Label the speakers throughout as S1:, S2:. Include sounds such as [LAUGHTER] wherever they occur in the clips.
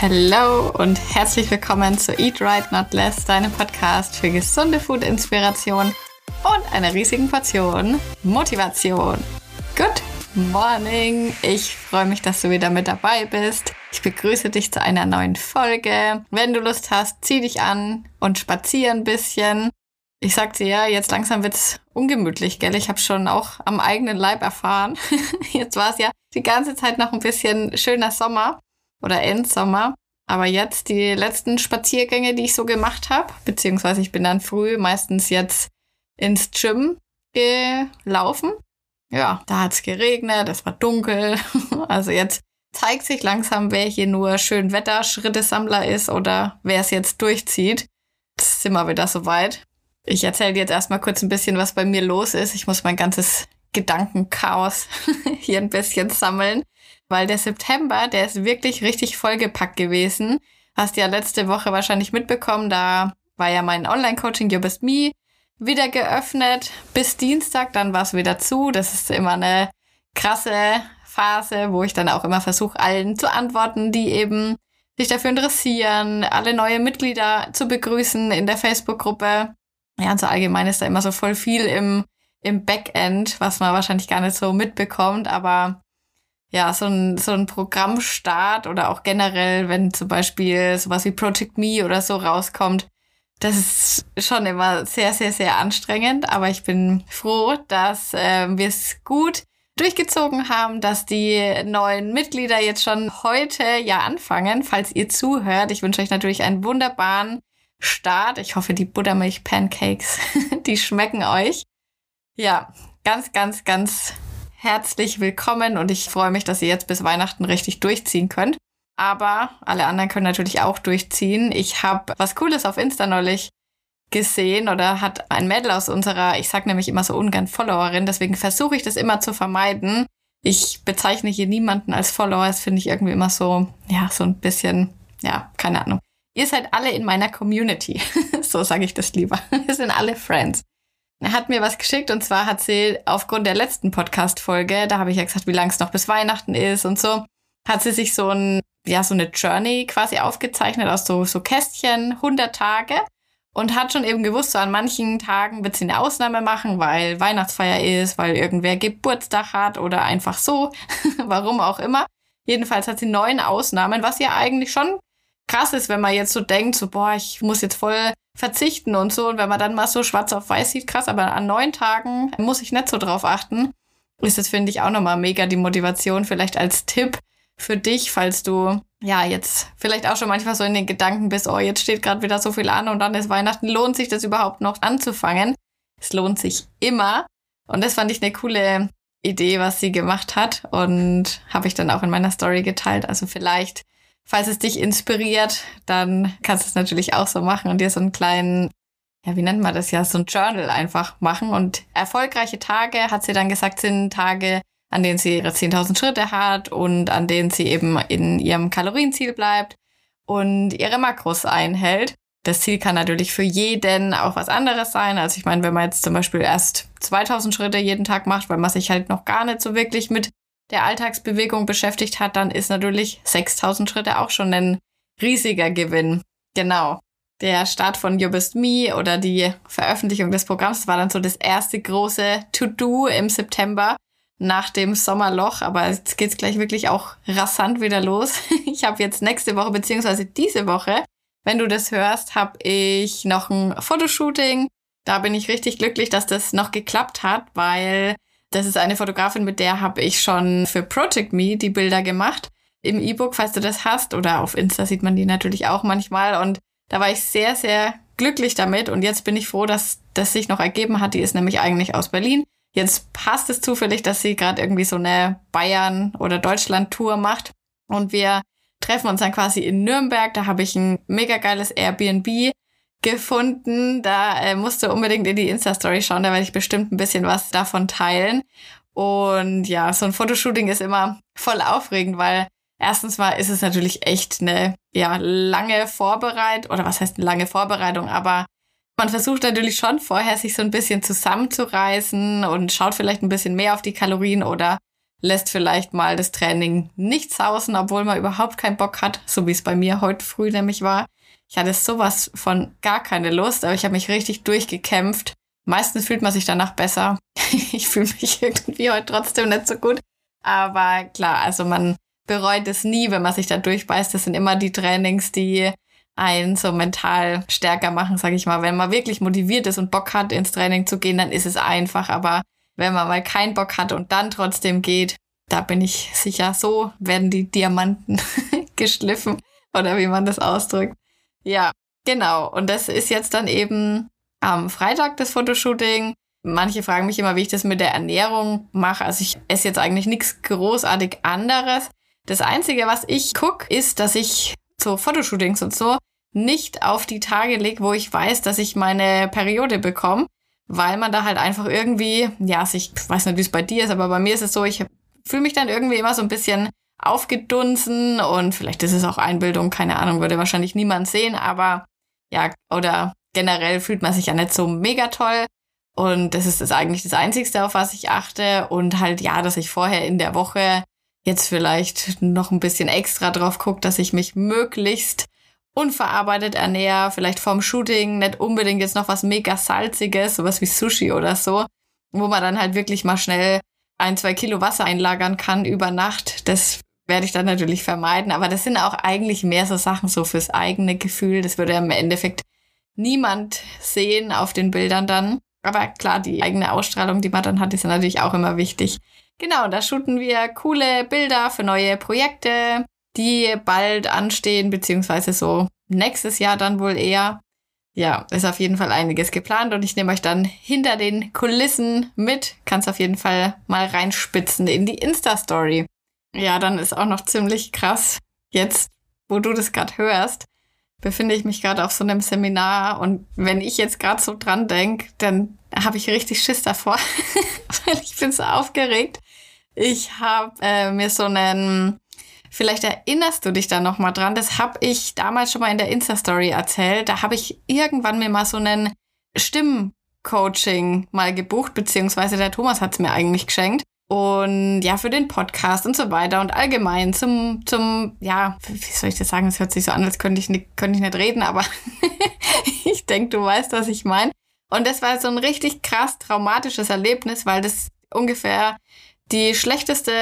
S1: Hello und herzlich willkommen zu Eat Right Not Less, deinem Podcast für gesunde Food-Inspiration und einer riesigen Portion Motivation. Good morning! Ich freue mich, dass du wieder mit dabei bist. Ich begrüße dich zu einer neuen Folge. Wenn du Lust hast, zieh dich an und spazier ein bisschen. Ich sag dir ja, jetzt langsam wird's ungemütlich, gell? Ich habe schon auch am eigenen Leib erfahren. [LAUGHS] jetzt war es ja die ganze Zeit noch ein bisschen schöner Sommer oder Endsommer. Aber jetzt die letzten Spaziergänge, die ich so gemacht habe, beziehungsweise ich bin dann früh meistens jetzt ins Gym gelaufen. Ja, da hat's geregnet, es war dunkel. [LAUGHS] Also jetzt zeigt sich langsam, wer hier nur schön Wetter Schrittesammler ist oder wer es jetzt durchzieht. Jetzt sind wir wieder soweit. Ich erzähle dir jetzt erstmal kurz ein bisschen, was bei mir los ist. Ich muss mein ganzes Gedankenchaos [LAUGHS] hier ein bisschen sammeln weil der September, der ist wirklich richtig vollgepackt gewesen. Hast ja letzte Woche wahrscheinlich mitbekommen, da war ja mein Online-Coaching You Best Me wieder geöffnet bis Dienstag, dann war es wieder zu. Das ist immer eine krasse Phase, wo ich dann auch immer versuche, allen zu antworten, die eben sich dafür interessieren, alle neue Mitglieder zu begrüßen in der Facebook-Gruppe. Ja, und so allgemein ist da immer so voll viel im, im Backend, was man wahrscheinlich gar nicht so mitbekommt, aber ja, so ein, so ein Programmstart oder auch generell, wenn zum Beispiel sowas wie Project Me oder so rauskommt, das ist schon immer sehr, sehr, sehr anstrengend. Aber ich bin froh, dass äh, wir es gut durchgezogen haben, dass die neuen Mitglieder jetzt schon heute ja anfangen. Falls ihr zuhört, ich wünsche euch natürlich einen wunderbaren Start. Ich hoffe, die Buttermilch-Pancakes, [LAUGHS] die schmecken euch. Ja, ganz, ganz, ganz herzlich willkommen und ich freue mich, dass ihr jetzt bis Weihnachten richtig durchziehen könnt. Aber alle anderen können natürlich auch durchziehen. Ich habe was Cooles auf Insta neulich gesehen oder hat ein Mädel aus unserer, ich sag nämlich immer so ungern Followerin, deswegen versuche ich das immer zu vermeiden. Ich bezeichne hier niemanden als Follower, das finde ich irgendwie immer so, ja, so ein bisschen, ja, keine Ahnung. Ihr seid alle in meiner Community. [LAUGHS] so sage ich das lieber. Wir sind alle Friends. Hat mir was geschickt und zwar hat sie aufgrund der letzten Podcast-Folge, da habe ich ja gesagt, wie lang es noch bis Weihnachten ist und so, hat sie sich so ein, ja, so eine Journey quasi aufgezeichnet aus so, so Kästchen, 100 Tage und hat schon eben gewusst, so an manchen Tagen wird sie eine Ausnahme machen, weil Weihnachtsfeier ist, weil irgendwer Geburtstag hat oder einfach so, [LAUGHS] warum auch immer. Jedenfalls hat sie neun Ausnahmen, was ja eigentlich schon krass ist, wenn man jetzt so denkt, so, boah, ich muss jetzt voll verzichten und so. Und wenn man dann mal so schwarz auf weiß sieht, krass, aber an neun Tagen muss ich nicht so drauf achten. Ist das, finde ich, auch nochmal mega die Motivation, vielleicht als Tipp für dich, falls du ja jetzt vielleicht auch schon manchmal so in den Gedanken bist, oh, jetzt steht gerade wieder so viel an und dann ist Weihnachten, lohnt sich das überhaupt noch anzufangen? Es lohnt sich immer. Und das fand ich eine coole Idee, was sie gemacht hat und habe ich dann auch in meiner Story geteilt. Also vielleicht falls es dich inspiriert, dann kannst du es natürlich auch so machen und dir so einen kleinen, ja, wie nennt man das ja, so ein Journal einfach machen. Und erfolgreiche Tage, hat sie dann gesagt, sind Tage, an denen sie ihre 10.000 Schritte hat und an denen sie eben in ihrem Kalorienziel bleibt und ihre Makros einhält. Das Ziel kann natürlich für jeden auch was anderes sein. Also ich meine, wenn man jetzt zum Beispiel erst 2000 Schritte jeden Tag macht, weil man sich halt noch gar nicht so wirklich mit der Alltagsbewegung beschäftigt hat, dann ist natürlich 6000 Schritte auch schon ein riesiger Gewinn. Genau. Der Start von You Best Me oder die Veröffentlichung des Programms war dann so das erste große To-Do im September nach dem Sommerloch. Aber jetzt geht's gleich wirklich auch rasant wieder los. [LAUGHS] Ich habe jetzt nächste Woche beziehungsweise diese Woche, wenn du das hörst, habe ich noch ein Fotoshooting. Da bin ich richtig glücklich, dass das noch geklappt hat, weil das ist eine Fotografin, mit der habe ich schon für Project Me die Bilder gemacht. Im E-Book, falls du das hast, oder auf Insta sieht man die natürlich auch manchmal. Und da war ich sehr, sehr glücklich damit. Und jetzt bin ich froh, dass das sich noch ergeben hat. Die ist nämlich eigentlich aus Berlin. Jetzt passt es zufällig, dass sie gerade irgendwie so eine Bayern- oder Deutschland-Tour macht. Und wir treffen uns dann quasi in Nürnberg. Da habe ich ein mega geiles Airbnb gefunden. Da äh, musst du unbedingt in die Insta-Story schauen, da werde ich bestimmt ein bisschen was davon teilen. Und ja, so ein Fotoshooting ist immer voll aufregend, weil erstens mal ist es natürlich echt eine ja, lange Vorbereitung, oder was heißt eine lange Vorbereitung, aber man versucht natürlich schon vorher, sich so ein bisschen zusammenzureißen und schaut vielleicht ein bisschen mehr auf die Kalorien oder lässt vielleicht mal das Training nicht sausen, obwohl man überhaupt keinen Bock hat, so wie es bei mir heute früh nämlich war. Ich hatte sowas von gar keine Lust, aber ich habe mich richtig durchgekämpft. Meistens fühlt man sich danach besser. [LAUGHS] ich fühle mich irgendwie heute trotzdem nicht so gut. Aber klar, also man bereut es nie, wenn man sich da durchbeißt. Das sind immer die Trainings, die einen so mental stärker machen, sage ich mal. Wenn man wirklich motiviert ist und Bock hat, ins Training zu gehen, dann ist es einfach. Aber wenn man mal keinen Bock hat und dann trotzdem geht, da bin ich sicher, so werden die Diamanten [LAUGHS] geschliffen oder wie man das ausdrückt. Ja, genau. Und das ist jetzt dann eben am Freitag das Fotoshooting. Manche fragen mich immer, wie ich das mit der Ernährung mache. Also ich esse jetzt eigentlich nichts großartig anderes. Das Einzige, was ich gucke, ist, dass ich so Fotoshootings und so nicht auf die Tage lege, wo ich weiß, dass ich meine Periode bekomme weil man da halt einfach irgendwie, ja, ich weiß nicht, wie es bei dir ist, aber bei mir ist es so, ich fühle mich dann irgendwie immer so ein bisschen aufgedunsen und vielleicht ist es auch Einbildung, keine Ahnung, würde wahrscheinlich niemand sehen, aber ja, oder generell fühlt man sich ja nicht so mega toll. Und das ist das eigentlich das Einzigste, auf was ich achte. Und halt, ja, dass ich vorher in der Woche jetzt vielleicht noch ein bisschen extra drauf gucke, dass ich mich möglichst unverarbeitet ernähre, vielleicht vorm Shooting, nicht unbedingt jetzt noch was mega salziges, sowas wie Sushi oder so, wo man dann halt wirklich mal schnell ein, zwei Kilo Wasser einlagern kann über Nacht. Das werde ich dann natürlich vermeiden. Aber das sind auch eigentlich mehr so Sachen so fürs eigene Gefühl. Das würde im Endeffekt niemand sehen auf den Bildern dann. Aber klar, die eigene Ausstrahlung, die man dann hat, ist natürlich auch immer wichtig. Genau, da shooten wir coole Bilder für neue Projekte die bald anstehen, beziehungsweise so nächstes Jahr dann wohl eher. Ja, ist auf jeden Fall einiges geplant und ich nehme euch dann hinter den Kulissen mit. Kannst auf jeden Fall mal reinspitzen in die Insta-Story. Ja, dann ist auch noch ziemlich krass. Jetzt, wo du das gerade hörst, befinde ich mich gerade auf so einem Seminar und wenn ich jetzt gerade so dran denke, dann habe ich richtig Schiss davor, [LAUGHS] weil ich bin so aufgeregt. Ich habe äh, mir so einen Vielleicht erinnerst du dich da noch mal dran. Das habe ich damals schon mal in der Insta-Story erzählt. Da habe ich irgendwann mir mal so einen Stimmcoaching mal gebucht, beziehungsweise der Thomas hat es mir eigentlich geschenkt. Und ja, für den Podcast und so weiter und allgemein zum, zum, ja, wie soll ich das sagen? Es hört sich so an, als könnte ich nicht, könnte ich nicht reden, aber [LAUGHS] ich denke, du weißt, was ich meine. Und das war so ein richtig krass traumatisches Erlebnis, weil das ungefähr die schlechteste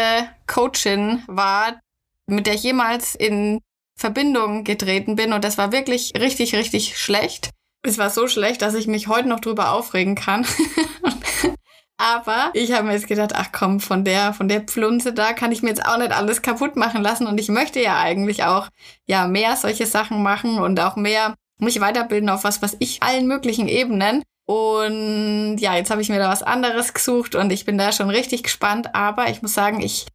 S1: Coachin war, mit der ich jemals in Verbindung getreten bin. Und das war wirklich richtig, richtig schlecht. Es war so schlecht, dass ich mich heute noch drüber aufregen kann. [LAUGHS] Aber ich habe mir jetzt gedacht, ach komm, von der, von der Pflunze da kann ich mir jetzt auch nicht alles kaputt machen lassen. Und ich möchte ja eigentlich auch, ja, mehr solche Sachen machen und auch mehr mich weiterbilden auf was, was ich allen möglichen Ebenen. Und ja, jetzt habe ich mir da was anderes gesucht und ich bin da schon richtig gespannt. Aber ich muss sagen, ich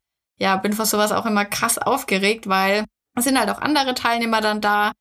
S1: ja, bin vor sowas auch immer krass aufgeregt, weil es sind halt auch andere Teilnehmer dann da.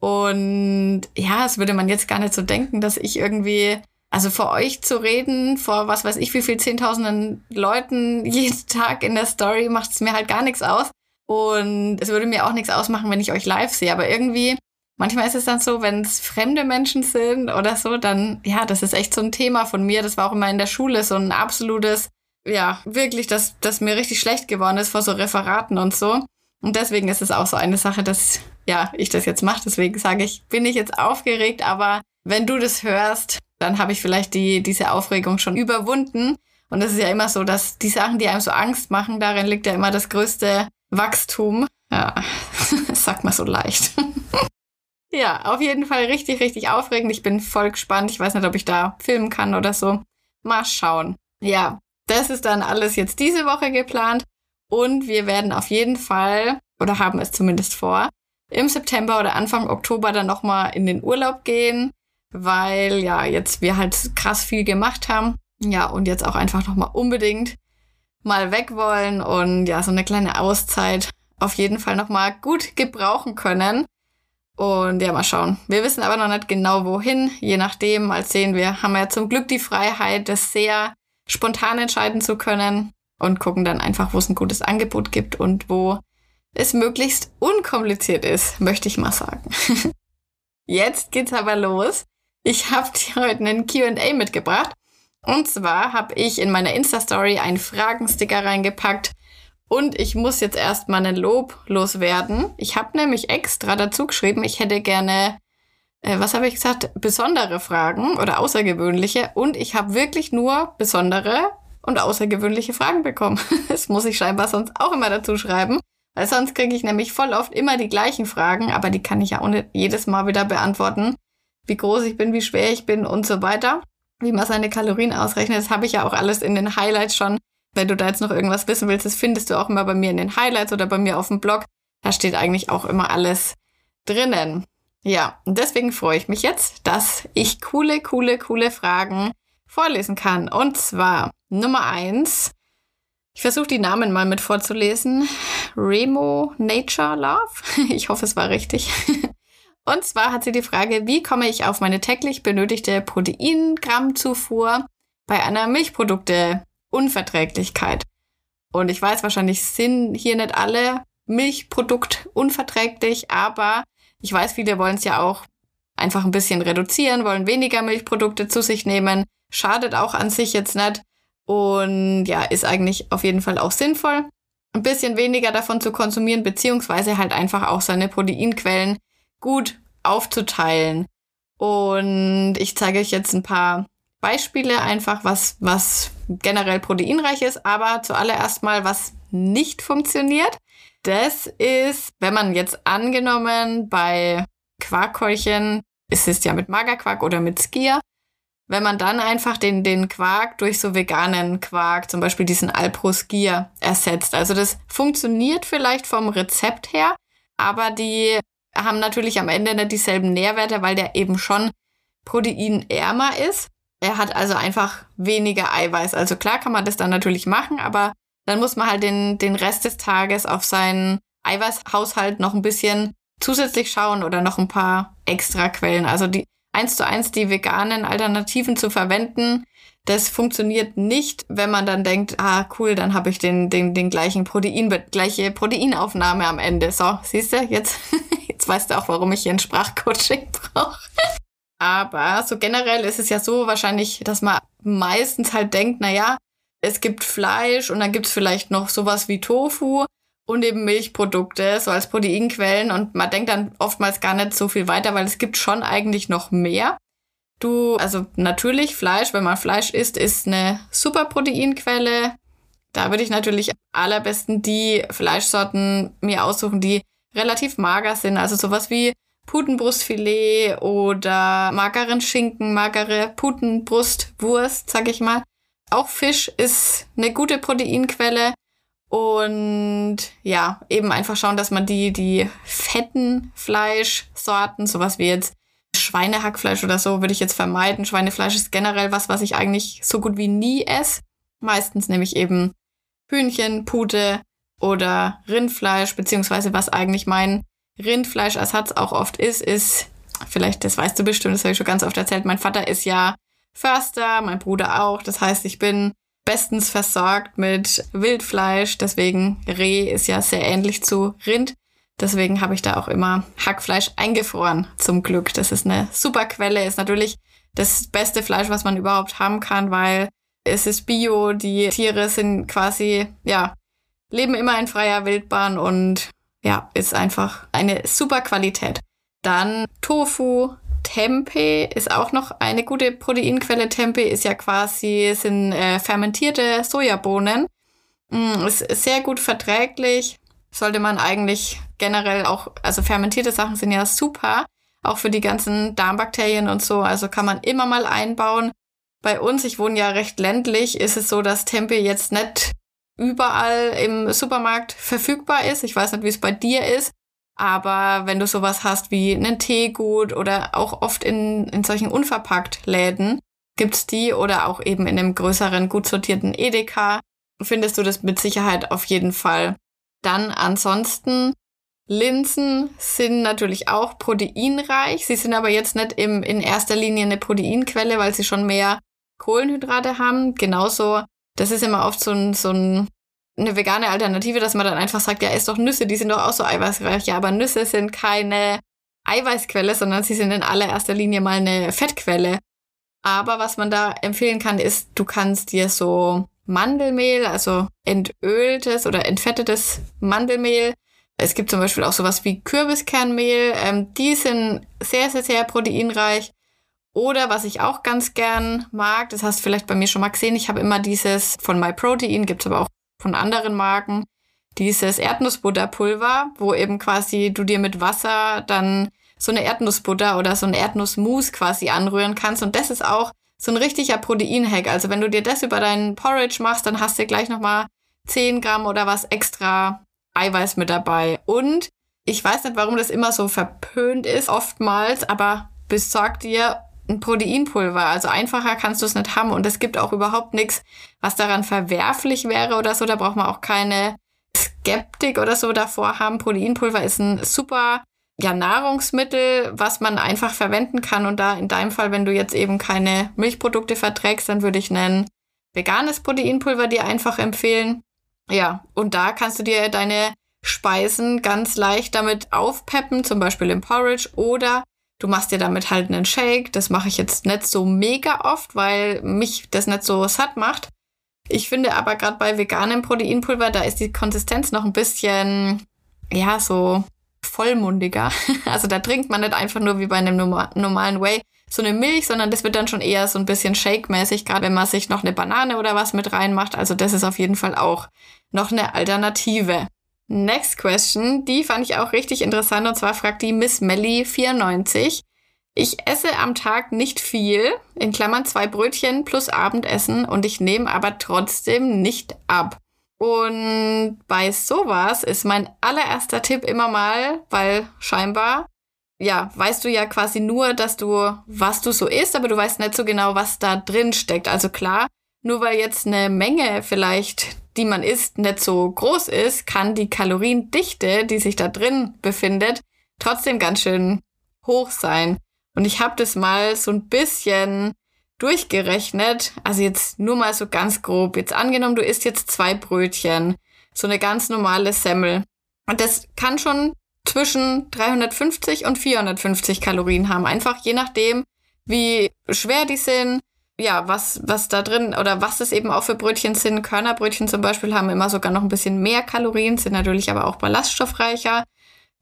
S1: Und ja, es würde man jetzt gar nicht so denken, dass ich irgendwie, also vor euch zu reden, vor was weiß ich, wie viel zehntausenden Leuten jeden [LAUGHS] Tag in der Story, macht es mir halt gar nichts aus. Und es würde mir auch nichts ausmachen, wenn ich euch live sehe. Aber irgendwie, manchmal ist es dann so, wenn es fremde Menschen sind oder so, dann, ja, das ist echt so ein Thema von mir. Das war auch immer in der Schule so ein absolutes ja, wirklich, dass, dass mir richtig schlecht geworden ist vor so Referaten und so. Und deswegen ist es auch so eine Sache, dass ja, ich das jetzt mache. Deswegen sage ich, bin ich jetzt aufgeregt, aber wenn du das hörst, dann habe ich vielleicht die, diese Aufregung schon überwunden. Und es ist ja immer so, dass die Sachen, die einem so Angst machen, darin liegt ja immer das größte Wachstum. Ja, [LAUGHS] das sagt man so leicht. [LAUGHS] ja, auf jeden Fall richtig, richtig aufregend. Ich bin voll gespannt. Ich weiß nicht, ob ich da filmen kann oder so. Mal schauen. Ja, das ist dann alles jetzt diese Woche geplant und wir werden auf jeden Fall, oder haben es zumindest vor, im September oder Anfang Oktober dann nochmal in den Urlaub gehen, weil ja jetzt wir halt krass viel gemacht haben. Ja, und jetzt auch einfach nochmal unbedingt mal weg wollen und ja, so eine kleine Auszeit auf jeden Fall nochmal gut gebrauchen können. Und ja, mal schauen. Wir wissen aber noch nicht genau wohin. Je nachdem, mal sehen wir, haben wir ja zum Glück die Freiheit, das sehr spontan entscheiden zu können und gucken dann einfach, wo es ein gutes Angebot gibt und wo es möglichst unkompliziert ist, möchte ich mal sagen. [LAUGHS] Jetzt geht's aber los. Ich habe [LAUGHS] dir heute einen Q&A mitgebracht. Und zwar habe ich in meiner Insta-Story einen Fragensticker reingepackt, Und ich muss jetzt erstmal ein Lob loswerden. Ich habe nämlich extra dazu geschrieben, ich hätte gerne, äh, was habe ich gesagt, besondere Fragen oder außergewöhnliche. Und ich habe wirklich nur besondere und außergewöhnliche Fragen bekommen. [LAUGHS] Das muss ich scheinbar sonst auch immer dazu schreiben. Weil sonst kriege ich nämlich voll oft immer die gleichen Fragen, aber die kann ich ja nicht jedes Mal wieder beantworten. Wie groß ich bin, wie schwer ich bin und so weiter. Wie man seine Kalorien ausrechnet, das habe ich ja auch alles in den Highlights schon wenn du da jetzt noch irgendwas wissen willst, das findest du auch immer bei mir in den Highlights oder bei mir auf dem Blog. Da steht eigentlich auch immer alles drinnen. Ja, und deswegen freue ich mich jetzt, dass ich coole, coole, coole Fragen vorlesen kann. Und zwar Nummer eins. Ich versuche die Namen mal mit vorzulesen. Remo Nature Love. [LAUGHS] Ich hoffe, es war richtig. [LAUGHS] Und zwar hat sie die Frage, wie komme ich auf meine täglich benötigte Proteingrammzufuhr bei einer Milchprodukte Unverträglichkeit. Und ich weiß, wahrscheinlich sind hier nicht alle Milchprodukt unverträglich, aber ich weiß, viele wollen es ja auch einfach ein bisschen reduzieren, wollen weniger Milchprodukte zu sich nehmen, schadet auch an sich jetzt nicht und ja, ist eigentlich auf jeden Fall auch sinnvoll, ein bisschen weniger davon zu konsumieren, beziehungsweise halt einfach auch seine Proteinquellen gut aufzuteilen. Und ich zeige euch jetzt ein paar Beispiele einfach, was, was generell proteinreich ist, aber zuallererst mal, was nicht funktioniert. Das ist, wenn man jetzt angenommen bei Quarkkeulchen, ist es ja mit Magerquark oder mit Skier, wenn man dann einfach den, den Quark durch so veganen Quark, zum Beispiel diesen Alpro Skier, ersetzt. Also das funktioniert vielleicht vom Rezept her, aber die haben natürlich am Ende nicht dieselben Nährwerte, weil der eben schon proteinärmer ist. Er hat also einfach weniger Eiweiß. Also klar kann man das dann natürlich machen, aber dann muss man halt den, den Rest des Tages auf seinen Eiweißhaushalt noch ein bisschen zusätzlich schauen oder noch ein paar extra Quellen. Also die eins zu eins die veganen Alternativen zu verwenden, das funktioniert nicht, wenn man dann denkt, ah cool, dann habe ich den, den, den gleichen Protein, gleiche Proteinaufnahme am Ende. So, siehst du, jetzt, [LAUGHS] jetzt weißt du auch, warum ich hier ein Sprachcoaching [LAUGHS] brauche. Aber so generell ist es ja so wahrscheinlich, dass man meistens halt denkt, na ja, es gibt Fleisch und dann gibt's vielleicht noch sowas wie Tofu und eben Milchprodukte, so als Proteinquellen und man denkt dann oftmals gar nicht so viel weiter, weil es gibt schon eigentlich noch mehr. Du, also natürlich Fleisch, wenn man Fleisch isst, ist eine super Proteinquelle. Da würde ich natürlich allerbesten die Fleischsorten mir aussuchen, die relativ mager sind, also sowas wie Putenbrustfilet oder mageren Schinken, magere Putenbrustwurst, sag ich mal. Auch Fisch ist eine gute Proteinquelle. Und ja, eben einfach schauen, dass man die, die fetten Fleischsorten, sowas wie jetzt Schweinehackfleisch oder so, würde ich jetzt vermeiden. Schweinefleisch ist generell was, was ich eigentlich so gut wie nie esse. Meistens nehme ich eben Hühnchen, Pute oder Rindfleisch, beziehungsweise was eigentlich mein Rindfleischersatz auch oft ist, ist, vielleicht, das weißt du bestimmt, das habe ich schon ganz oft erzählt, mein Vater ist ja Förster, mein Bruder auch. Das heißt, ich bin bestens versorgt mit Wildfleisch. Deswegen Reh ist ja sehr ähnlich zu Rind. Deswegen habe ich da auch immer Hackfleisch eingefroren, zum Glück. Das ist eine super Quelle, ist natürlich das beste Fleisch, was man überhaupt haben kann, weil es ist Bio, die Tiere sind quasi, ja, leben immer in freier Wildbahn und ja, ist einfach eine super Qualität. Dann Tofu, Tempeh ist auch noch eine gute Proteinquelle. Tempeh ist ja quasi, sind äh, fermentierte Sojabohnen. Mm, ist sehr gut verträglich. Sollte man eigentlich generell auch, also fermentierte Sachen sind ja super, auch für die ganzen Darmbakterien und so. Also kann man immer mal einbauen. Bei uns, ich wohne ja recht ländlich, ist es so, dass Tempeh jetzt nicht überall im Supermarkt verfügbar ist. Ich weiß nicht, wie es bei dir ist. Aber wenn du sowas hast wie einen Teegut oder auch oft in, in solchen unverpackt Läden gibt's die oder auch eben in einem größeren, gut sortierten Edeka, findest du das mit Sicherheit auf jeden Fall. Dann ansonsten Linsen sind natürlich auch proteinreich. Sie sind aber jetzt nicht im, in erster Linie eine Proteinquelle, weil sie schon mehr Kohlenhydrate haben. Genauso das ist immer oft so, ein, so ein, eine vegane Alternative, dass man dann einfach sagt, ja, isst doch Nüsse, die sind doch auch so eiweißreich. Ja, aber Nüsse sind keine Eiweißquelle, sondern sie sind in allererster Linie mal eine Fettquelle. Aber was man da empfehlen kann, ist, du kannst dir so Mandelmehl, also entöltes oder entfettetes Mandelmehl. Es gibt zum Beispiel auch sowas wie Kürbiskernmehl. Ähm, die sind sehr, sehr, sehr proteinreich. Oder was ich auch ganz gern mag, das hast du vielleicht bei mir schon mal gesehen, ich habe immer dieses von MyProtein, gibt's aber auch von anderen Marken, dieses Erdnussbutterpulver, wo eben quasi du dir mit Wasser dann so eine Erdnussbutter oder so ein Erdnussmus quasi anrühren kannst. Und das ist auch so ein richtiger Proteinhack. Also wenn du dir das über deinen Porridge machst, dann hast du gleich nochmal 10 Gramm oder was extra Eiweiß mit dabei. Und ich weiß nicht, warum das immer so verpönt ist, oftmals, aber besorg dir ein Proteinpulver. Also einfacher kannst du es nicht haben. Und es gibt auch überhaupt nichts, was daran verwerflich wäre oder so. Da braucht man auch keine Skeptik oder so davor haben. Proteinpulver ist ein super ja, Nahrungsmittel, was man einfach verwenden kann. Und da in deinem Fall, wenn du jetzt eben keine Milchprodukte verträgst, dann würde ich ein veganes Proteinpulver dir einfach empfehlen. Ja, und da kannst du dir deine Speisen ganz leicht damit aufpeppen, zum Beispiel im Porridge oder du machst dir damit halt einen Shake. Das mache ich jetzt nicht so mega oft, weil mich das nicht so satt macht. Ich finde aber gerade bei veganem Proteinpulver, da ist die Konsistenz noch ein bisschen, ja, so vollmundiger. [LAUGHS] Also da trinkt man nicht einfach nur wie bei einem normalen Whey so eine Milch, sondern das wird dann schon eher so ein bisschen Shake-mäßig, gerade wenn man sich noch eine Banane oder was mit reinmacht. Also das ist auf jeden Fall auch noch eine Alternative. Next question, die fand ich auch richtig interessant und zwar fragt die Miss Melly 94. Ich esse am Tag nicht viel, in Klammern zwei Brötchen plus Abendessen und ich nehme aber trotzdem nicht ab. Und bei sowas ist mein allererster Tipp immer mal, weil scheinbar, ja, weißt du ja quasi nur, dass du, was du so isst, aber du weißt nicht so genau, was da drin steckt. Also klar, nur weil jetzt eine Menge vielleicht, die man isst, nicht so groß ist, kann die Kaloriendichte, die sich da drin befindet, trotzdem ganz schön hoch sein. Und ich habe das mal so ein bisschen durchgerechnet, also jetzt nur mal so ganz grob, jetzt angenommen, du isst jetzt zwei Brötchen, so eine ganz normale Semmel. Und das kann schon zwischen 350 und 450 Kalorien haben. Einfach je nachdem, wie schwer die sind, ja, was, was da drin oder was es eben auch für Brötchen sind. Körnerbrötchen zum Beispiel haben immer sogar noch ein bisschen mehr Kalorien, sind natürlich aber auch ballaststoffreicher.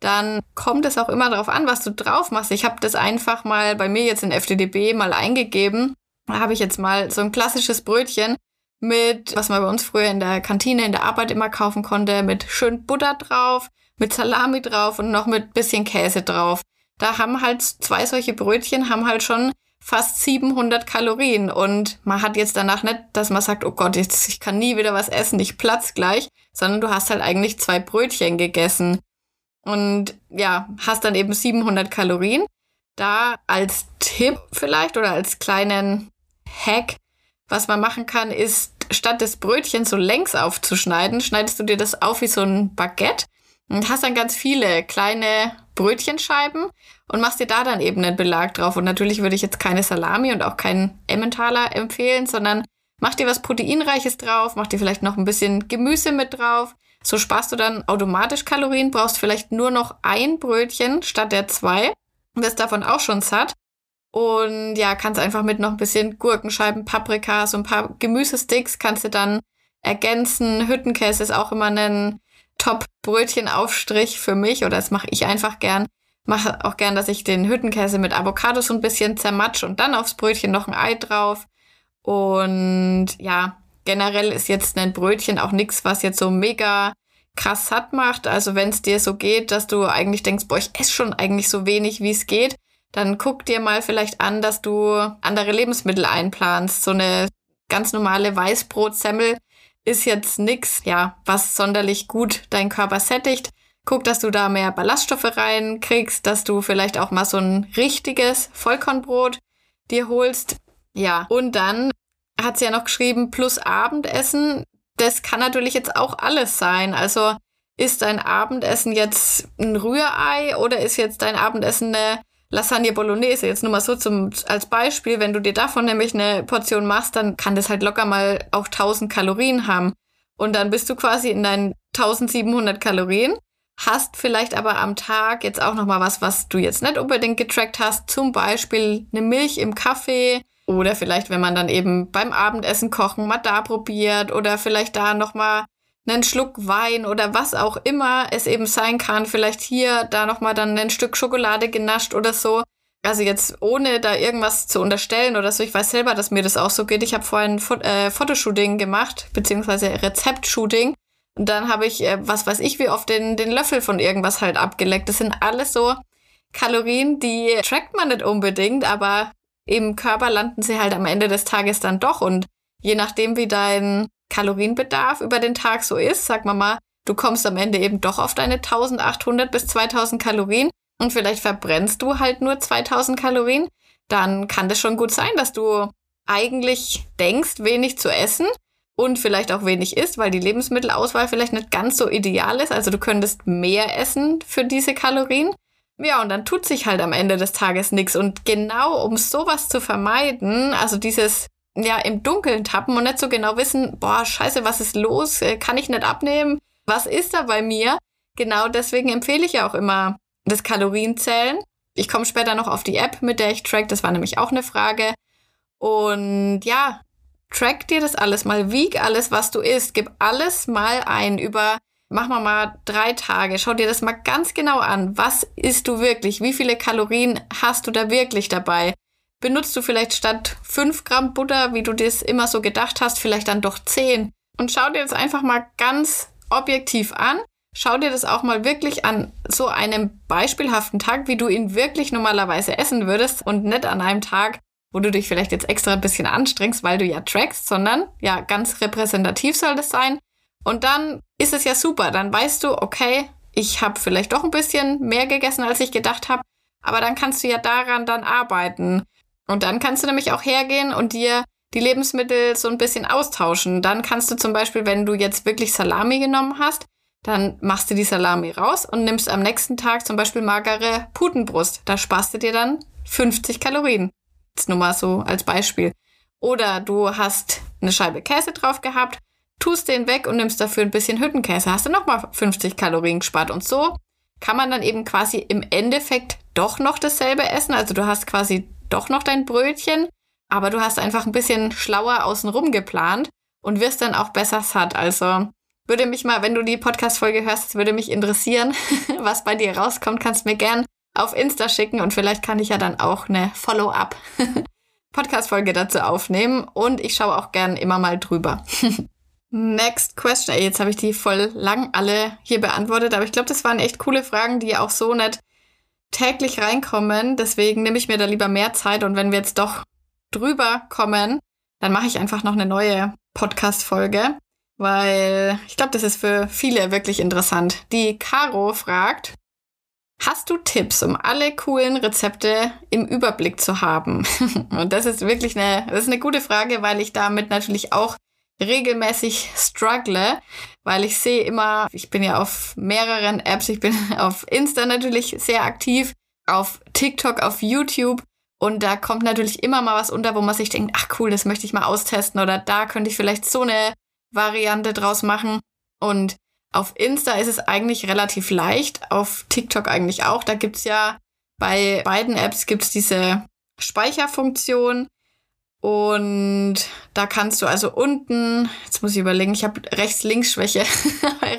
S1: Dann kommt es auch immer darauf an, was du drauf machst. Ich habe das einfach mal bei mir jetzt in FDDB mal eingegeben da habe ich jetzt mal so ein klassisches Brötchen mit, was man bei uns früher in der Kantine in der Arbeit immer kaufen konnte, mit schön Butter drauf, mit Salami drauf und noch mit bisschen Käse drauf. Da haben halt zwei solche Brötchen haben halt schon fast 700 Kalorien. Und man hat jetzt danach nicht, dass man sagt, oh Gott, jetzt, ich kann nie wieder was essen, ich platz gleich, sondern du hast halt eigentlich zwei Brötchen gegessen. Und ja, hast dann eben 700 Kalorien. Da als Tipp vielleicht oder als kleinen Hack, was man machen kann, ist, statt das Brötchen so längs aufzuschneiden, schneidest du dir das auf wie so ein Baguette und hast dann ganz viele kleine Brötchenscheiben und machst dir da dann eben einen Belag drauf. Und natürlich würde ich jetzt keine Salami und auch keinen Emmentaler empfehlen, sondern mach dir was Proteinreiches drauf, mach dir vielleicht noch ein bisschen Gemüse mit drauf. So sparst du dann automatisch Kalorien, brauchst vielleicht nur noch ein Brötchen statt der zwei. Und wirst davon auch schon satt. Und ja, kannst einfach mit noch ein bisschen Gurkenscheiben, Paprika, so ein paar Gemüsesticks kannst du dann ergänzen. Hüttenkäse ist auch immer ein Top-Brötchenaufstrich für mich oder das mache ich einfach gern. Mache auch gern, dass ich den Hüttenkäse mit Avocado so ein bisschen zermatsch und dann aufs Brötchen noch ein Ei drauf. Und ja, generell ist jetzt ein Brötchen auch nichts, was jetzt so mega krass satt macht. Also wenn es dir so geht, dass du eigentlich denkst, boah, ich esse schon eigentlich so wenig, wie es geht, dann guck dir mal vielleicht an, dass du andere Lebensmittel einplanst. So eine ganz normale Weißbrotsemmel ist jetzt nix, ja, was sonderlich gut deinen Körper sättigt. Guck, dass du da mehr Ballaststoffe reinkriegst, dass du vielleicht auch mal so ein richtiges Vollkornbrot dir holst. Ja, und dann hat sie ja noch geschrieben, plus Abendessen. Das kann natürlich jetzt auch alles sein. Also ist dein Abendessen jetzt ein Rührei oder ist jetzt dein Abendessen eine Lasagne Bolognese, jetzt nur mal so zum, als Beispiel, wenn du dir davon nämlich eine Portion machst, dann kann das halt locker mal auch 1000 Kalorien haben. Und dann bist du quasi in deinen 1700 Kalorien, hast vielleicht aber am Tag jetzt auch noch mal was, was du jetzt nicht unbedingt getrackt hast, zum Beispiel eine Milch im Kaffee, Oder vielleicht, wenn man dann eben beim Abendessen kochen mal da probiert oder vielleicht da nochmal einen Schluck Wein oder was auch immer es eben sein kann. Vielleicht hier, da nochmal dann ein Stück Schokolade genascht oder so. Also jetzt ohne da irgendwas zu unterstellen oder so. Ich weiß selber, dass mir das auch so geht. Ich habe vorhin ein äh, Fotoshooting gemacht, beziehungsweise Rezeptshooting. Und dann habe ich, äh, was weiß ich, wie oft den, den Löffel von irgendwas halt abgeleckt. Das sind alles so Kalorien, die trackt man nicht unbedingt, aber im Körper landen sie halt am Ende des Tages dann doch. Und je nachdem, wie dein Kalorienbedarf über den Tag so ist, sag mal mal, du kommst am Ende eben doch auf deine 1800 bis 2000 Kalorien und vielleicht verbrennst du halt nur 2000 Kalorien, dann kann das schon gut sein, dass du eigentlich denkst, wenig zu essen und vielleicht auch wenig isst, weil die Lebensmittelauswahl vielleicht nicht ganz so ideal ist. Also du könntest mehr essen für diese Kalorien. Ja, und dann tut sich halt am Ende des Tages nichts. Und genau um sowas zu vermeiden, also dieses ja im Dunkeln tappen und nicht so genau wissen, boah, scheiße, was ist los? Äh, kann ich nicht abnehmen? Was ist da bei mir? Genau deswegen empfehle ich ja auch immer das Kalorienzählen. Ich komme später noch auf die App, mit der ich track. Das war nämlich auch eine Frage. Und ja, track dir das alles mal, wieg alles, was du isst, gib alles mal ein über, mach mal mal drei Tage, schau dir das mal ganz genau an. Was isst du wirklich? Wie viele Kalorien hast du da wirklich dabei? Benutzt du vielleicht statt fünf Gramm Butter, wie du das immer so gedacht hast, vielleicht dann doch zehn? Und schau dir das einfach mal ganz objektiv an Schau dir das auch mal wirklich an so einem beispielhaften Tag, wie du ihn wirklich normalerweise essen würdest und nicht an einem Tag, wo du dich vielleicht jetzt extra ein bisschen anstrengst, weil du ja trackst, sondern ja, ganz repräsentativ soll das sein. Und dann ist es ja super. Dann weißt du, okay, ich habe vielleicht doch ein bisschen mehr gegessen, als ich gedacht habe, aber dann kannst du ja daran dann arbeiten. Und dann kannst du nämlich auch hergehen und dir die Lebensmittel so ein bisschen austauschen. Dann kannst du zum Beispiel, wenn du jetzt wirklich Salami genommen hast, dann machst du die Salami raus und nimmst am nächsten Tag zum Beispiel magere Putenbrust. Da sparst du dir dann 50 Kalorien. Jetzt nur mal so als Beispiel. Oder du hast eine Scheibe Käse drauf gehabt, tust den weg und nimmst dafür ein bisschen Hüttenkäse. Hast du nochmal 50 Kalorien gespart. Und so kann man dann eben quasi im Endeffekt doch noch dasselbe essen. Also du hast quasi doch noch dein Brötchen, aber du hast einfach ein bisschen schlauer außenrum geplant und wirst dann auch besser satt. Also würde mich mal, wenn du die Podcast-Folge hörst, würde mich interessieren, [LAUGHS] was bei dir rauskommt. Kannst mir gern auf Insta schicken und vielleicht kann ich ja dann auch eine Follow-up [LAUGHS] Podcast-Folge dazu aufnehmen und ich schaue auch gern immer mal drüber. [LAUGHS] Next question. Jetzt habe ich die voll lang alle hier beantwortet, aber ich glaube, das waren echt coole Fragen, die auch so nicht täglich reinkommen. Deswegen nehme ich mir da lieber mehr Zeit und wenn wir jetzt doch drüber kommen, dann mache ich einfach noch eine neue Podcast-Folge weil ich glaube, das ist für viele wirklich interessant. Die Caro fragt, hast du Tipps, um alle coolen Rezepte im Überblick zu haben? [LAUGHS] Und das ist wirklich eine, das ist eine gute Frage, weil ich damit natürlich auch regelmäßig struggle, weil ich sehe immer, ich bin ja auf mehreren Apps, ich bin [LAUGHS] auf Insta natürlich sehr aktiv, auf TikTok, auf YouTube und da kommt natürlich immer mal was unter, wo man sich denkt, ach cool, das möchte ich mal austesten oder da könnte ich vielleicht so eine Variante draus machen. Und auf Insta ist es eigentlich relativ leicht, auf TikTok eigentlich auch. Da gibt's ja bei beiden Apps gibt's diese Speicherfunktion. Und da kannst du also unten, jetzt muss ich überlegen, ich habe Rechts-Links-Schwäche,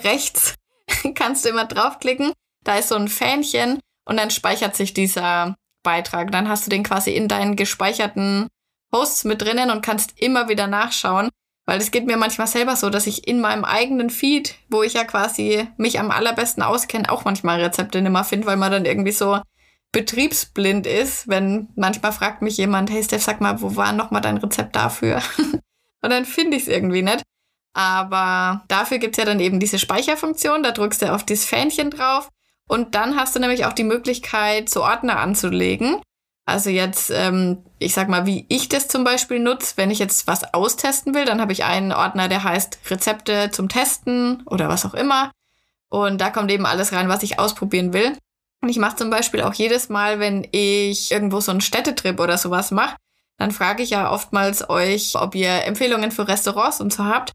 S1: rechts [LAUGHS] [LAUGHS] kannst du immer draufklicken. Da ist so ein Fähnchen und dann speichert sich dieser Beitrag. Dann hast du den quasi in deinen gespeicherten Posts mit drinnen und kannst immer wieder nachschauen. Weil es geht mir manchmal selber so, dass ich in meinem eigenen Feed, wo ich ja quasi mich am allerbesten auskenne, auch manchmal Rezepte nicht mehr finde, weil man dann irgendwie so betriebsblind ist, wenn manchmal fragt mich jemand, hey Steph, sag mal, wo war nochmal dein Rezept dafür? [LAUGHS] Und dann finde ich es irgendwie nicht. Aber dafür gibt es ja dann eben diese Speicherfunktion, da drückst du auf dieses Fähnchen drauf und dann hast du nämlich auch die Möglichkeit, so Ordner anzulegen. Also jetzt, ähm, ich sag mal, wie ich das zum Beispiel nutze, wenn ich jetzt was austesten will, dann habe ich einen Ordner, der heißt Rezepte zum Testen oder was auch immer. Und da kommt eben alles rein, was ich ausprobieren will. Und ich mache zum Beispiel auch jedes Mal, wenn ich irgendwo so einen Städtetrip oder sowas mache, dann frage ich ja oftmals euch, ob ihr Empfehlungen für Restaurants und so habt.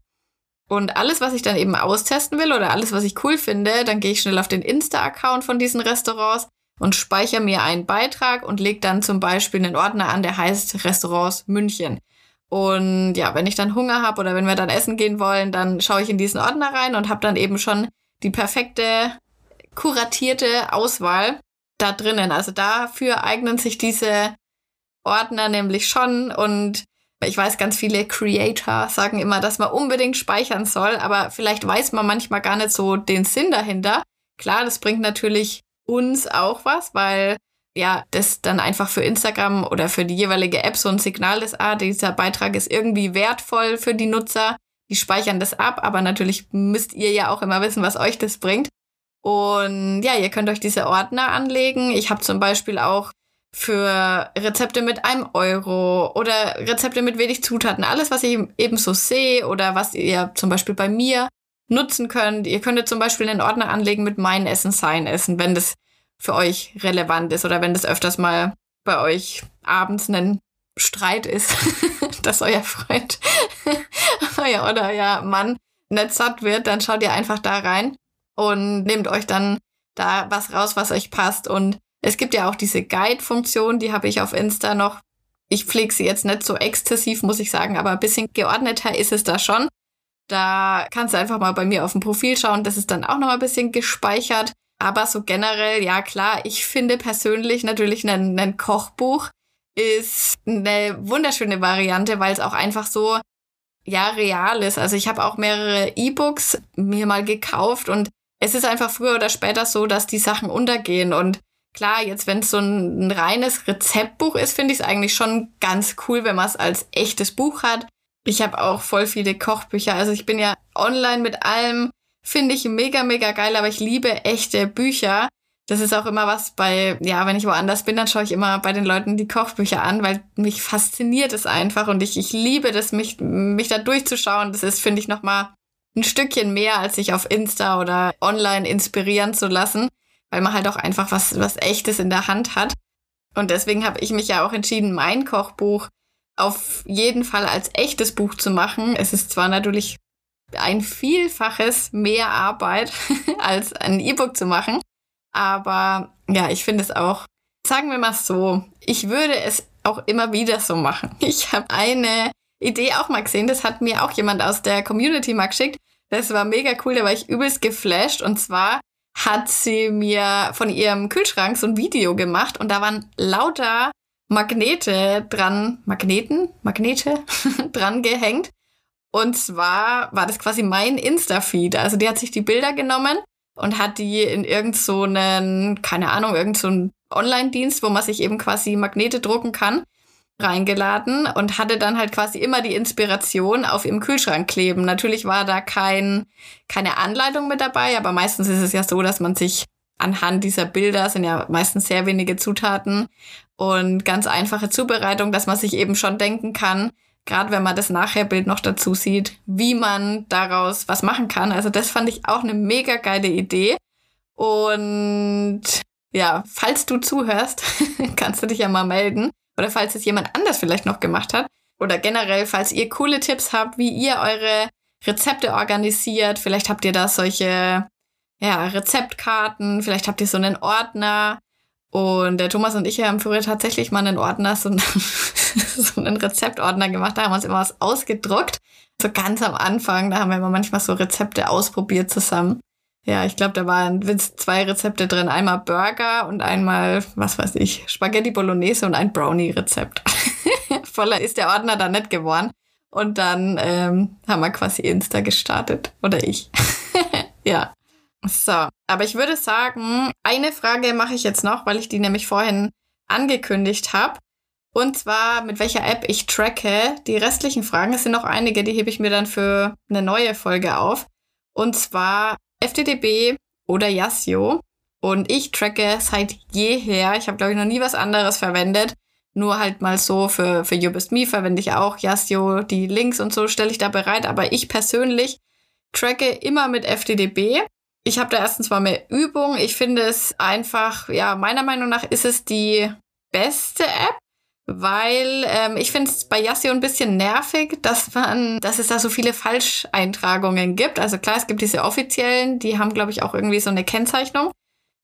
S1: Und alles, was ich dann eben austesten will oder alles, was ich cool finde, dann gehe ich schnell auf den Insta-Account von diesen Restaurants und speichere mir einen Beitrag und lege dann zum Beispiel einen Ordner an, der heißt Restaurants München. Und ja, wenn ich dann Hunger habe oder wenn wir dann essen gehen wollen, dann schaue ich in diesen Ordner rein und habe dann eben schon die perfekte kuratierte Auswahl da drinnen. Also dafür eignen sich diese Ordner nämlich schon und ich weiß, ganz viele Creator sagen immer, dass man unbedingt speichern soll, aber vielleicht weiß man manchmal gar nicht so den Sinn dahinter. Klar, das bringt natürlich uns auch was, weil ja, das dann einfach für Instagram oder für die jeweilige App so ein Signal ist, ah, dieser Beitrag ist irgendwie wertvoll für die Nutzer. Die speichern das ab, aber natürlich müsst ihr ja auch immer wissen, was euch das bringt. Und ja, ihr könnt euch diese Ordner anlegen. Ich habe zum Beispiel auch für Rezepte mit einem Euro oder Rezepte mit wenig Zutaten. Alles, was ich eben so sehe oder was ihr zum Beispiel bei mir nutzen könnt. Ihr könntet zum Beispiel einen Ordner anlegen mit mein Essen, sein Essen, wenn das für euch relevant ist oder wenn das öfters mal bei euch abends ein Streit ist, [LAUGHS] dass euer Freund euer [LAUGHS] oder euer Mann nicht satt wird, dann schaut ihr einfach da rein und nehmt euch dann da was raus, was euch passt. Und es gibt ja auch diese Guide-Funktion, die habe ich auf Insta noch. Ich pflege sie jetzt nicht so exzessiv, muss ich sagen, aber ein bisschen geordneter ist es da schon. Da kannst du einfach mal bei mir auf dem Profil schauen. Das ist dann auch noch ein bisschen gespeichert. Aber so generell, ja klar, ich finde persönlich natürlich ein, ein Kochbuch ist eine wunderschöne Variante, weil es auch einfach so ja real ist. Also ich habe auch mehrere E-Books mir mal gekauft und es ist einfach früher oder später so, dass die Sachen untergehen und klar, jetzt wenn es so ein, ein reines Rezeptbuch ist, finde ich es eigentlich schon ganz cool, wenn man es als echtes Buch hat. Ich habe auch voll viele Kochbücher. Also ich bin ja online mit allem, finde ich mega, mega geil, aber ich liebe echte Bücher. Das ist auch immer was bei, ja, wenn ich woanders bin, dann schaue ich immer bei den Leuten die Kochbücher an, weil mich fasziniert es einfach und ich, ich liebe das, mich, mich da durchzuschauen. Das ist, finde ich, nochmal ein Stückchen mehr, als sich auf Insta oder online inspirieren zu lassen, weil man halt auch einfach was, was Echtes in der Hand hat. Und deswegen habe ich mich ja auch entschieden, mein Kochbuch auf jeden Fall als echtes Buch zu machen. Es ist zwar natürlich ein Vielfaches mehr Arbeit [LAUGHS] als ein E-Book zu machen, aber ja, ich finde es auch, sagen wir mal so, ich würde es auch immer wieder so machen. Ich habe eine Idee auch mal gesehen, das hat mir auch jemand aus der Community mal geschickt. Das war mega cool, da war ich übelst geflasht und zwar hat sie mir von ihrem Kühlschrank so ein Video gemacht und da waren lauter Magnete dran, Magneten, Magnete [LAUGHS] dran gehängt. Und zwar war das quasi mein Insta-Feed. Also die hat sich die Bilder genommen und hat die in irgend so keine Ahnung, irgend so Online-Dienst, wo man sich eben quasi Magnete drucken kann, reingeladen und hatte dann halt quasi immer die Inspiration auf ihrem Kühlschrank kleben. Natürlich war da kein, keine Anleitung mit dabei, aber meistens ist es ja so, dass man sich anhand dieser Bilder sind ja meistens sehr wenige Zutaten und ganz einfache Zubereitung, dass man sich eben schon denken kann, gerade wenn man das Nachherbild noch dazu sieht, wie man daraus was machen kann. Also das fand ich auch eine mega geile Idee. Und ja, falls du zuhörst, [LAUGHS] kannst du dich ja mal melden. Oder falls es jemand anders vielleicht noch gemacht hat. Oder generell, falls ihr coole Tipps habt, wie ihr eure Rezepte organisiert. Vielleicht habt ihr da solche ja, Rezeptkarten, vielleicht habt ihr so einen Ordner. Und der Thomas und ich haben früher tatsächlich mal einen Ordner, so einen, [LAUGHS] so einen Rezeptordner gemacht. Da haben wir uns immer was ausgedruckt. So ganz am Anfang, da haben wir immer manchmal so Rezepte ausprobiert zusammen. Ja, ich glaube, da waren zwei Rezepte drin. Einmal Burger und einmal, was weiß ich, Spaghetti Bolognese und ein Brownie-Rezept. [LAUGHS] Voller ist der Ordner dann nicht geworden. Und dann ähm, haben wir quasi Insta gestartet. Oder ich. [LAUGHS] ja. So, aber ich würde sagen, eine Frage mache ich jetzt noch, weil ich die nämlich vorhin angekündigt habe. Und zwar, mit welcher App ich tracke. Die restlichen Fragen, es sind noch einige, die hebe ich mir dann für eine neue Folge auf. Und zwar FTDB oder Yasio. Und ich tracke seit jeher. Ich habe, glaube ich, noch nie was anderes verwendet. Nur halt mal so für, für You Best Me verwende ich auch Yasio. Die Links und so stelle ich da bereit. Aber ich persönlich tracke immer mit FTDB. Ich habe da erstens mal mehr Übung. Ich finde es einfach, ja, meiner Meinung nach ist es die beste App, weil ähm, ich finde es bei Yasio ein bisschen nervig, dass man, dass es da so viele Falscheintragungen gibt. Also klar, es gibt diese offiziellen, die haben, glaube ich, auch irgendwie so eine Kennzeichnung.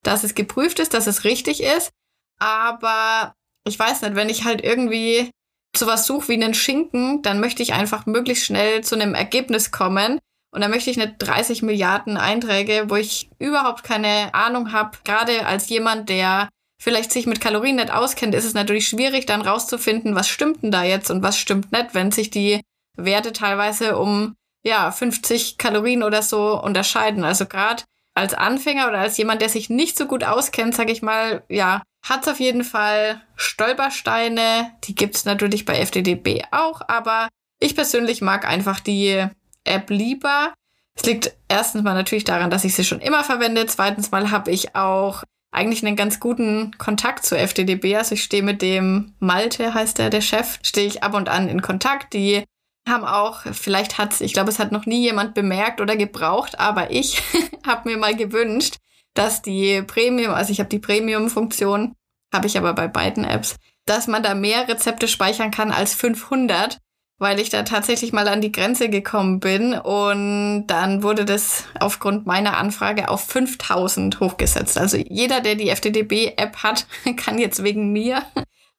S1: dass es geprüft ist, dass es richtig ist. Aber ich weiß nicht, wenn ich halt irgendwie sowas suche wie einen Schinken, dann möchte ich einfach möglichst schnell zu einem Ergebnis kommen. Und dann möchte ich nicht 30 Milliarden Einträge, wo ich überhaupt keine Ahnung habe. Gerade als jemand, der vielleicht sich mit Kalorien nicht auskennt, ist es natürlich schwierig, dann rauszufinden, was stimmt denn da jetzt und was stimmt nicht, wenn sich die Werte teilweise um ja 50 Kalorien oder so unterscheiden. Also gerade als Anfänger oder als jemand, der sich nicht so gut auskennt, sage ich mal, ja, hat es auf jeden Fall Stolpersteine. Die gibt es natürlich bei FDDB auch, aber ich persönlich mag einfach die App lieber. Es liegt erstens mal natürlich daran, dass ich sie schon immer verwende. Zweitens mal habe ich auch eigentlich einen ganz guten Kontakt zu FDDB. Also ich stehe mit dem Malte, heißt der, der Chef, stehe ich ab und an in Kontakt. Die haben auch, vielleicht hat ich glaube, es hat noch nie jemand bemerkt oder gebraucht, aber ich [LAUGHS] habe mir mal gewünscht, dass die Premium, also ich habe die Premium-Funktion, habe ich aber bei beiden Apps, dass man da mehr Rezepte speichern kann als 500, weil ich da tatsächlich mal an die Grenze gekommen bin und dann wurde das aufgrund meiner Anfrage auf 5000 hochgesetzt. Also jeder, der die FTDB-App hat, [LAUGHS] kann jetzt wegen mir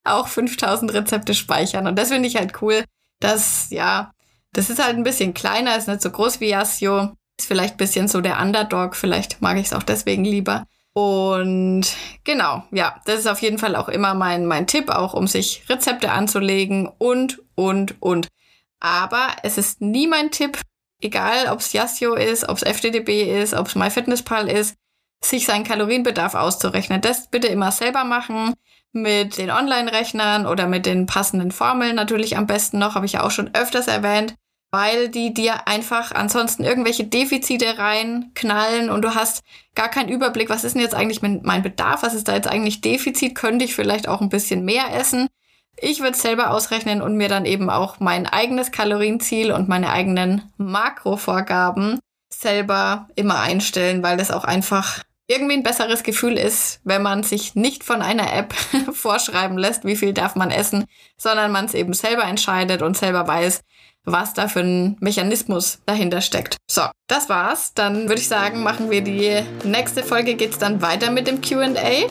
S1: auch 5000 Rezepte speichern und das finde ich halt cool, dass, ja, das ist halt ein bisschen kleiner, ist nicht so groß wie Yasio, ist vielleicht ein bisschen so der Underdog, vielleicht mag ich es auch deswegen lieber. Und genau, ja, das ist auf jeden Fall auch immer mein, mein Tipp, auch um sich Rezepte anzulegen und, und, und. Aber es ist nie mein Tipp, egal ob es Yasio ist, ob es FDDB ist, ob es MyFitnessPal ist, sich seinen Kalorienbedarf auszurechnen. Das bitte immer selber machen mit den Online-Rechnern oder mit den passenden Formeln natürlich am besten noch, habe ich ja auch schon öfters erwähnt weil die dir einfach ansonsten irgendwelche Defizite reinknallen und du hast gar keinen Überblick, was ist denn jetzt eigentlich mein Bedarf, was ist da jetzt eigentlich Defizit, könnte ich vielleicht auch ein bisschen mehr essen. Ich würde es selber ausrechnen und mir dann eben auch mein eigenes Kalorienziel und meine eigenen Makrovorgaben selber immer einstellen, weil das auch einfach irgendwie ein besseres Gefühl ist, wenn man sich nicht von einer App [LAUGHS] vorschreiben lässt, wie viel darf man essen, sondern man es eben selber entscheidet und selber weiß, was da für ein Mechanismus dahinter steckt. So, das war's. Dann würde ich sagen, machen wir die nächste Folge, geht's dann weiter mit dem QA.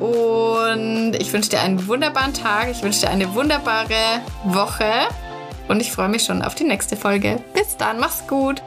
S1: Und ich wünsche dir einen wunderbaren Tag, ich wünsche dir eine wunderbare Woche und ich freue mich schon auf die nächste Folge. Bis dann, mach's gut!